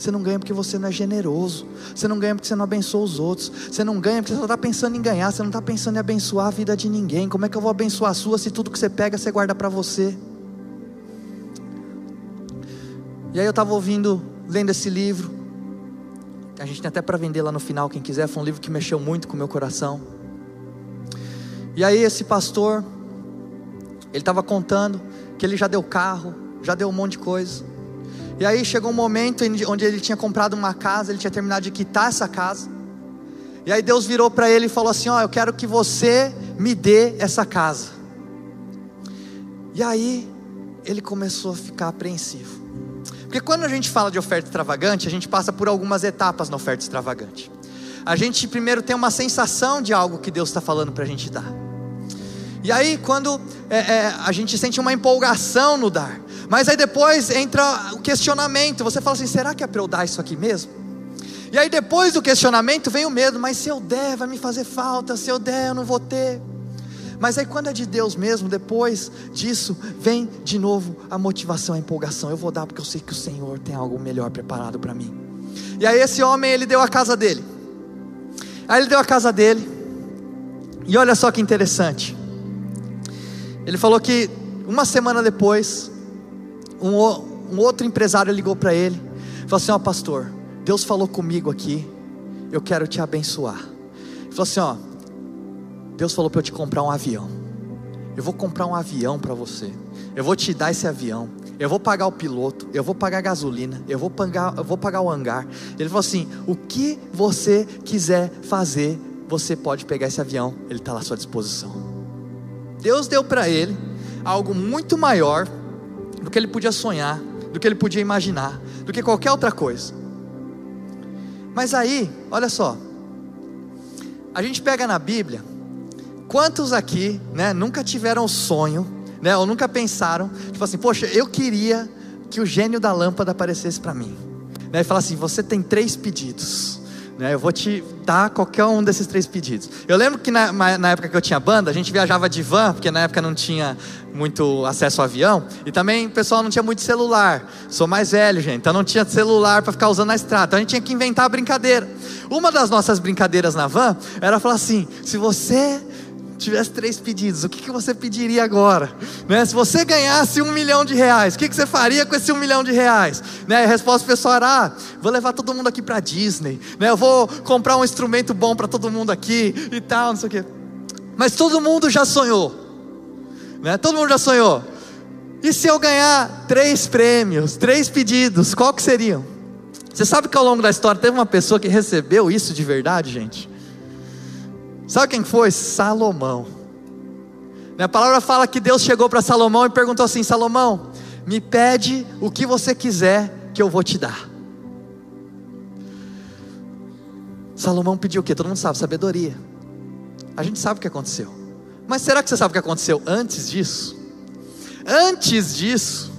Você não ganha porque você não é generoso. Você não ganha porque você não abençoa os outros. Você não ganha porque você só está pensando em ganhar. Você não está pensando em abençoar a vida de ninguém. Como é que eu vou abençoar a sua se tudo que você pega você guarda para você? E aí eu estava ouvindo, lendo esse livro. A gente tem até para vender lá no final, quem quiser. Foi um livro que mexeu muito com o meu coração. E aí esse pastor, ele estava contando que ele já deu carro, já deu um monte de coisa. E aí chegou um momento onde ele tinha comprado uma casa, ele tinha terminado de quitar essa casa. E aí Deus virou para ele e falou assim: Ó, oh, eu quero que você me dê essa casa. E aí ele começou a ficar apreensivo. Porque quando a gente fala de oferta extravagante, a gente passa por algumas etapas na oferta extravagante. A gente primeiro tem uma sensação de algo que Deus está falando para a gente dar. E aí, quando é, é, a gente sente uma empolgação no dar, mas aí depois entra o questionamento. Você fala assim: será que é para eu dar isso aqui mesmo? E aí depois do questionamento vem o medo: mas se eu der, vai me fazer falta. Se eu der, eu não vou ter. Mas aí quando é de Deus mesmo, depois disso, vem de novo a motivação, a empolgação. Eu vou dar porque eu sei que o Senhor tem algo melhor preparado para mim. E aí esse homem, ele deu a casa dele. Aí ele deu a casa dele. E olha só que interessante. Ele falou que uma semana depois, um, um outro empresário ligou para ele, falou assim: Ó, oh, pastor, Deus falou comigo aqui, eu quero te abençoar. Ele falou assim: Ó, Deus falou para eu te comprar um avião. Eu vou comprar um avião para você. Eu vou te dar esse avião. Eu vou pagar o piloto. Eu vou pagar a gasolina. Eu vou pagar, eu vou pagar o hangar. Ele falou assim: o que você quiser fazer, você pode pegar esse avião. Ele está lá à sua disposição. Deus deu para ele algo muito maior do que ele podia sonhar, do que ele podia imaginar, do que qualquer outra coisa. Mas aí, olha só, a gente pega na Bíblia, quantos aqui, né, nunca tiveram sonho, né, ou nunca pensaram, tipo assim, poxa, eu queria que o gênio da lâmpada aparecesse para mim, né, e falar assim, você tem três pedidos, né, eu vou te dar qualquer um desses três pedidos. Eu lembro que na, na, época que eu tinha banda, a gente viajava de van, porque na época não tinha muito acesso ao avião, e também o pessoal não tinha muito celular. Sou mais velho, gente, então não tinha celular para ficar usando na estrada. Então a gente tinha que inventar a brincadeira. Uma das nossas brincadeiras na van era falar assim: se você tivesse três pedidos, o que, que você pediria agora? Né? Se você ganhasse um milhão de reais, o que, que você faria com esse um milhão de reais? Né? A resposta pessoal era: ah, vou levar todo mundo aqui para Disney, né? eu vou comprar um instrumento bom para todo mundo aqui e tal, não sei o quê. Mas todo mundo já sonhou, né? todo mundo já sonhou. E se eu ganhar três prêmios, três pedidos, qual que seriam? Você sabe que ao longo da história teve uma pessoa que recebeu isso de verdade, gente? Sabe quem foi? Salomão. A palavra fala que Deus chegou para Salomão e perguntou assim: Salomão, me pede o que você quiser que eu vou te dar. Salomão pediu o que? Todo mundo sabe, sabedoria. A gente sabe o que aconteceu. Mas será que você sabe o que aconteceu antes disso? Antes disso,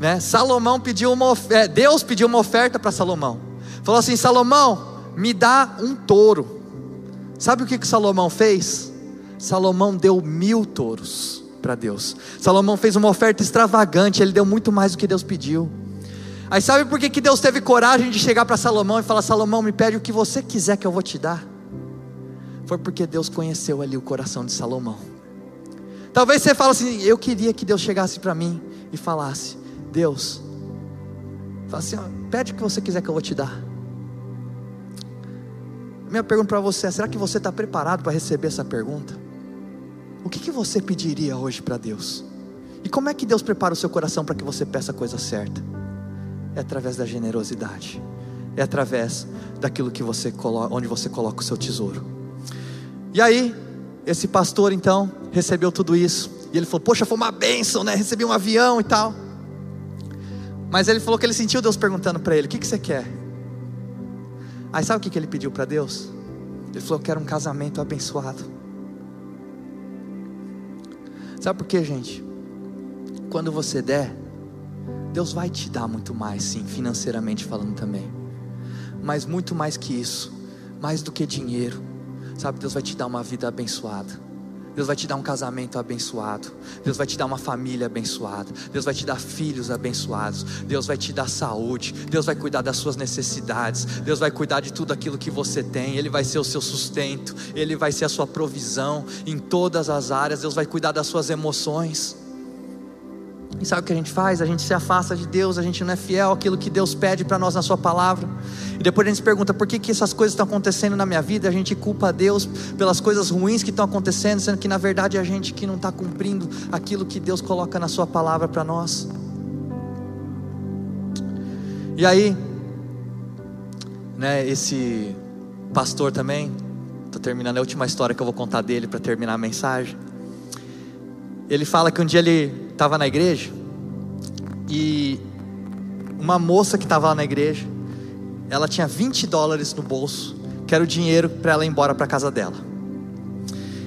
né? Salomão pediu uma oferta, Deus pediu uma oferta para Salomão. Falou assim: Salomão, me dá um touro. Sabe o que, que Salomão fez? Salomão deu mil touros para Deus. Salomão fez uma oferta extravagante, ele deu muito mais do que Deus pediu. Aí sabe por que, que Deus teve coragem de chegar para Salomão e falar: Salomão, me pede o que você quiser que eu vou te dar? Foi porque Deus conheceu ali o coração de Salomão. Talvez você fale assim: eu queria que Deus chegasse para mim e falasse: Deus, fala assim, pede o que você quiser que eu vou te dar. Minha pergunta para você é: será que você está preparado para receber essa pergunta? O que, que você pediria hoje para Deus? E como é que Deus prepara o seu coração para que você peça a coisa certa? É através da generosidade, é através daquilo que você coloca, onde você coloca o seu tesouro. E aí, esse pastor então recebeu tudo isso e ele falou: Poxa, foi uma bênção, né? Recebi um avião e tal. Mas ele falou que ele sentiu Deus perguntando para ele: O que, que você quer? Aí sabe o que ele pediu para Deus? Ele falou: Quero um casamento abençoado. Sabe por quê, gente? Quando você der, Deus vai te dar muito mais, sim, financeiramente falando também. Mas muito mais que isso, mais do que dinheiro, sabe? Deus vai te dar uma vida abençoada. Deus vai te dar um casamento abençoado. Deus vai te dar uma família abençoada. Deus vai te dar filhos abençoados. Deus vai te dar saúde. Deus vai cuidar das suas necessidades. Deus vai cuidar de tudo aquilo que você tem. Ele vai ser o seu sustento. Ele vai ser a sua provisão em todas as áreas. Deus vai cuidar das suas emoções. E sabe o que a gente faz? A gente se afasta de Deus, a gente não é fiel àquilo que Deus pede para nós na Sua palavra. E depois a gente se pergunta por que, que essas coisas estão acontecendo na minha vida. A gente culpa a Deus pelas coisas ruins que estão acontecendo, sendo que na verdade é a gente que não está cumprindo aquilo que Deus coloca na Sua palavra para nós. E aí, né, esse pastor também, estou terminando a última história que eu vou contar dele para terminar a mensagem. Ele fala que um dia ele estava na igreja e uma moça que estava lá na igreja, ela tinha 20 dólares no bolso, que era o dinheiro para ela ir embora para casa dela.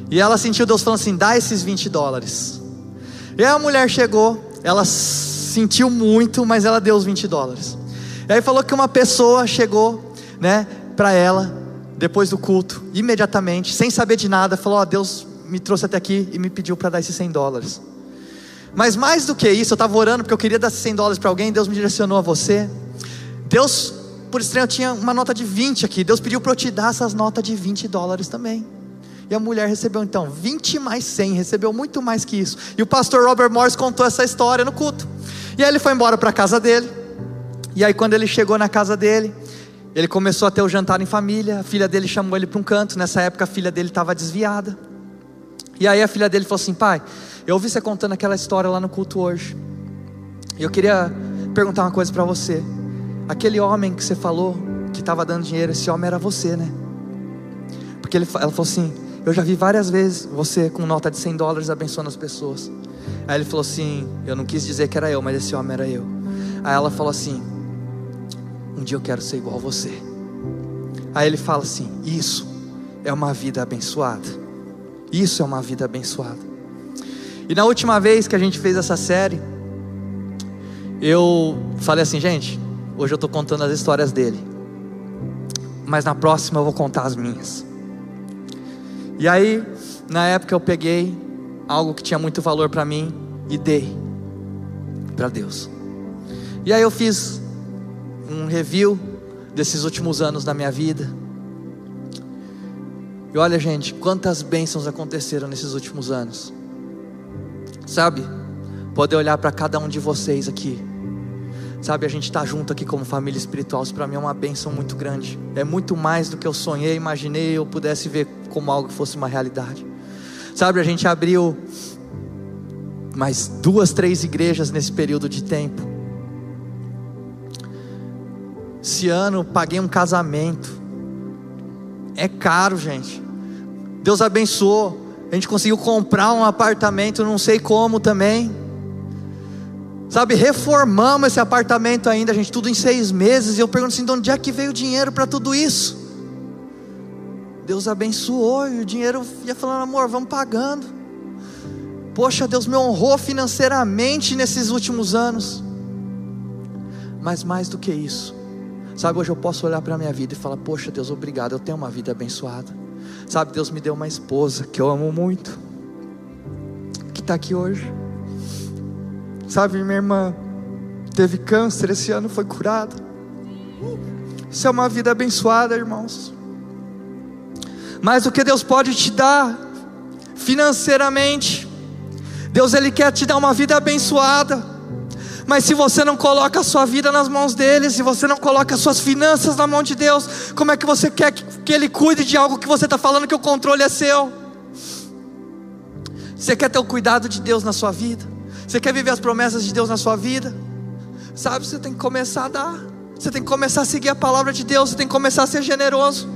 E ela sentiu Deus falando assim: dá esses 20 dólares. E aí a mulher chegou, ela sentiu muito, mas ela deu os 20 dólares. E aí falou que uma pessoa chegou, né, para ela, depois do culto, imediatamente, sem saber de nada, falou: Ó, oh, Deus me trouxe até aqui e me pediu para dar esses 100 dólares. Mas mais do que isso, eu estava orando porque eu queria dar 100 dólares para alguém, Deus me direcionou a você. Deus, por estranho, tinha uma nota de 20 aqui. Deus pediu para eu te dar essas notas de 20 dólares também. E a mulher recebeu então 20 mais 100, recebeu muito mais que isso. E o pastor Robert Morris contou essa história no culto. E aí ele foi embora para a casa dele. E aí quando ele chegou na casa dele, ele começou a ter o jantar em família. A filha dele chamou ele para um canto. Nessa época a filha dele estava desviada. E aí a filha dele falou assim: Pai, eu ouvi você contando aquela história lá no culto hoje. E eu queria perguntar uma coisa para você. Aquele homem que você falou que estava dando dinheiro, esse homem era você, né? Porque ele, ela falou assim: Eu já vi várias vezes você com nota de 100 dólares abençoando as pessoas. Aí ele falou assim: Eu não quis dizer que era eu, mas esse homem era eu. Aí ela falou assim: Um dia eu quero ser igual a você. Aí ele fala assim: Isso é uma vida abençoada. Isso é uma vida abençoada. E na última vez que a gente fez essa série, eu falei assim, gente, hoje eu estou contando as histórias dele. mas na próxima eu vou contar as minhas. E aí, na época eu peguei algo que tinha muito valor para mim e dei para Deus. E aí eu fiz um review desses últimos anos da minha vida. E olha, gente, quantas bênçãos aconteceram nesses últimos anos. Sabe? Poder olhar para cada um de vocês aqui. Sabe, a gente está junto aqui como família espiritual, isso para mim é uma bênção muito grande. É muito mais do que eu sonhei, imaginei, eu pudesse ver como algo que fosse uma realidade. Sabe, a gente abriu mais duas, três igrejas nesse período de tempo. Esse ano paguei um casamento. É caro, gente. Deus abençoou. A gente conseguiu comprar um apartamento, não sei como também. Sabe, reformamos esse apartamento ainda, gente, tudo em seis meses. E eu pergunto assim: de onde é que veio o dinheiro para tudo isso? Deus abençoou e o dinheiro ia falando, amor, vamos pagando. Poxa, Deus me honrou financeiramente nesses últimos anos. Mas mais do que isso, sabe, hoje eu posso olhar para a minha vida e falar: Poxa, Deus, obrigado, eu tenho uma vida abençoada. Sabe, Deus me deu uma esposa que eu amo muito, que está aqui hoje. Sabe, minha irmã teve câncer, esse ano foi curada. Isso é uma vida abençoada, irmãos. Mas o que Deus pode te dar financeiramente, Deus ele quer te dar uma vida abençoada. Mas se você não coloca a sua vida nas mãos dele, se você não coloca as suas finanças na mão de Deus, como é que você quer que, que ele cuide de algo que você está falando que o controle é seu? Você quer ter o cuidado de Deus na sua vida? Você quer viver as promessas de Deus na sua vida? Sabe, você tem que começar a dar. Você tem que começar a seguir a palavra de Deus. Você tem que começar a ser generoso.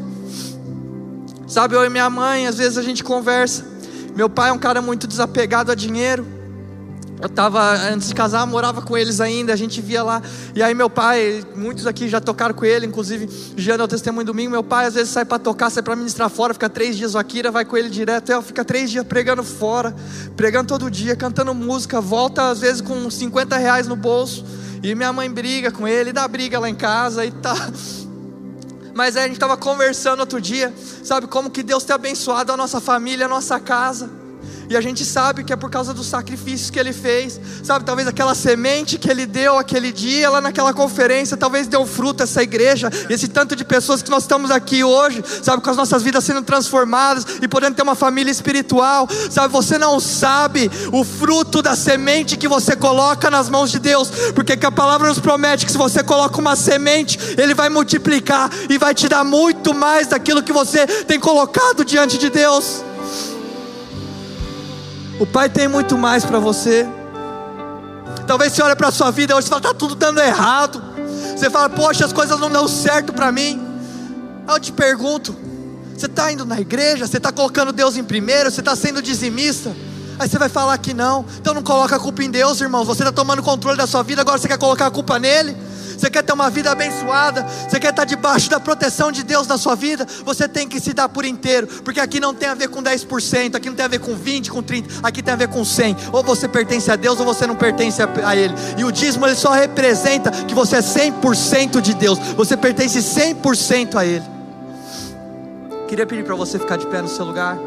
Sabe, eu e minha mãe, às vezes a gente conversa. Meu pai é um cara muito desapegado a dinheiro. Eu estava, antes de casar, morava com eles ainda, a gente via lá. E aí, meu pai, muitos aqui já tocaram com ele, inclusive, Giana é o testemunho domingo. Meu pai, às vezes, sai para tocar, sai para ministrar fora, fica três dias, o Akira vai com ele direto. É, fica três dias pregando fora, pregando todo dia, cantando música, volta, às vezes, com 50 reais no bolso. E minha mãe briga com ele, dá briga lá em casa e tá. Mas aí a gente estava conversando outro dia, sabe como que Deus tem abençoado a nossa família, a nossa casa. E a gente sabe que é por causa dos sacrifícios que ele fez. Sabe, talvez aquela semente que ele deu aquele dia lá naquela conferência, talvez deu fruto essa igreja, esse tanto de pessoas que nós estamos aqui hoje, sabe, com as nossas vidas sendo transformadas e podendo ter uma família espiritual. Sabe, você não sabe o fruto da semente que você coloca nas mãos de Deus, porque que a palavra nos promete que se você coloca uma semente, ele vai multiplicar e vai te dar muito mais daquilo que você tem colocado diante de Deus. O Pai tem muito mais para você. Talvez você olhe para a sua vida hoje e fala, está tudo dando errado. Você fala, poxa, as coisas não dão certo para mim. Aí eu te pergunto, você está indo na igreja? Você está colocando Deus em primeiro? Você está sendo dizimista? Aí você vai falar que não. Então não coloca a culpa em Deus, irmãos. Você está tomando controle da sua vida, agora você quer colocar a culpa nele? você quer ter uma vida abençoada, você quer estar debaixo da proteção de Deus na sua vida, você tem que se dar por inteiro, porque aqui não tem a ver com 10%, aqui não tem a ver com 20, com 30, aqui tem a ver com 100. Ou você pertence a Deus ou você não pertence a, Ele. E o dízimo ele só representa que você é 100% de Deus, você pertence 100% a Ele. Queria pedir para você ficar de pé no seu lugar.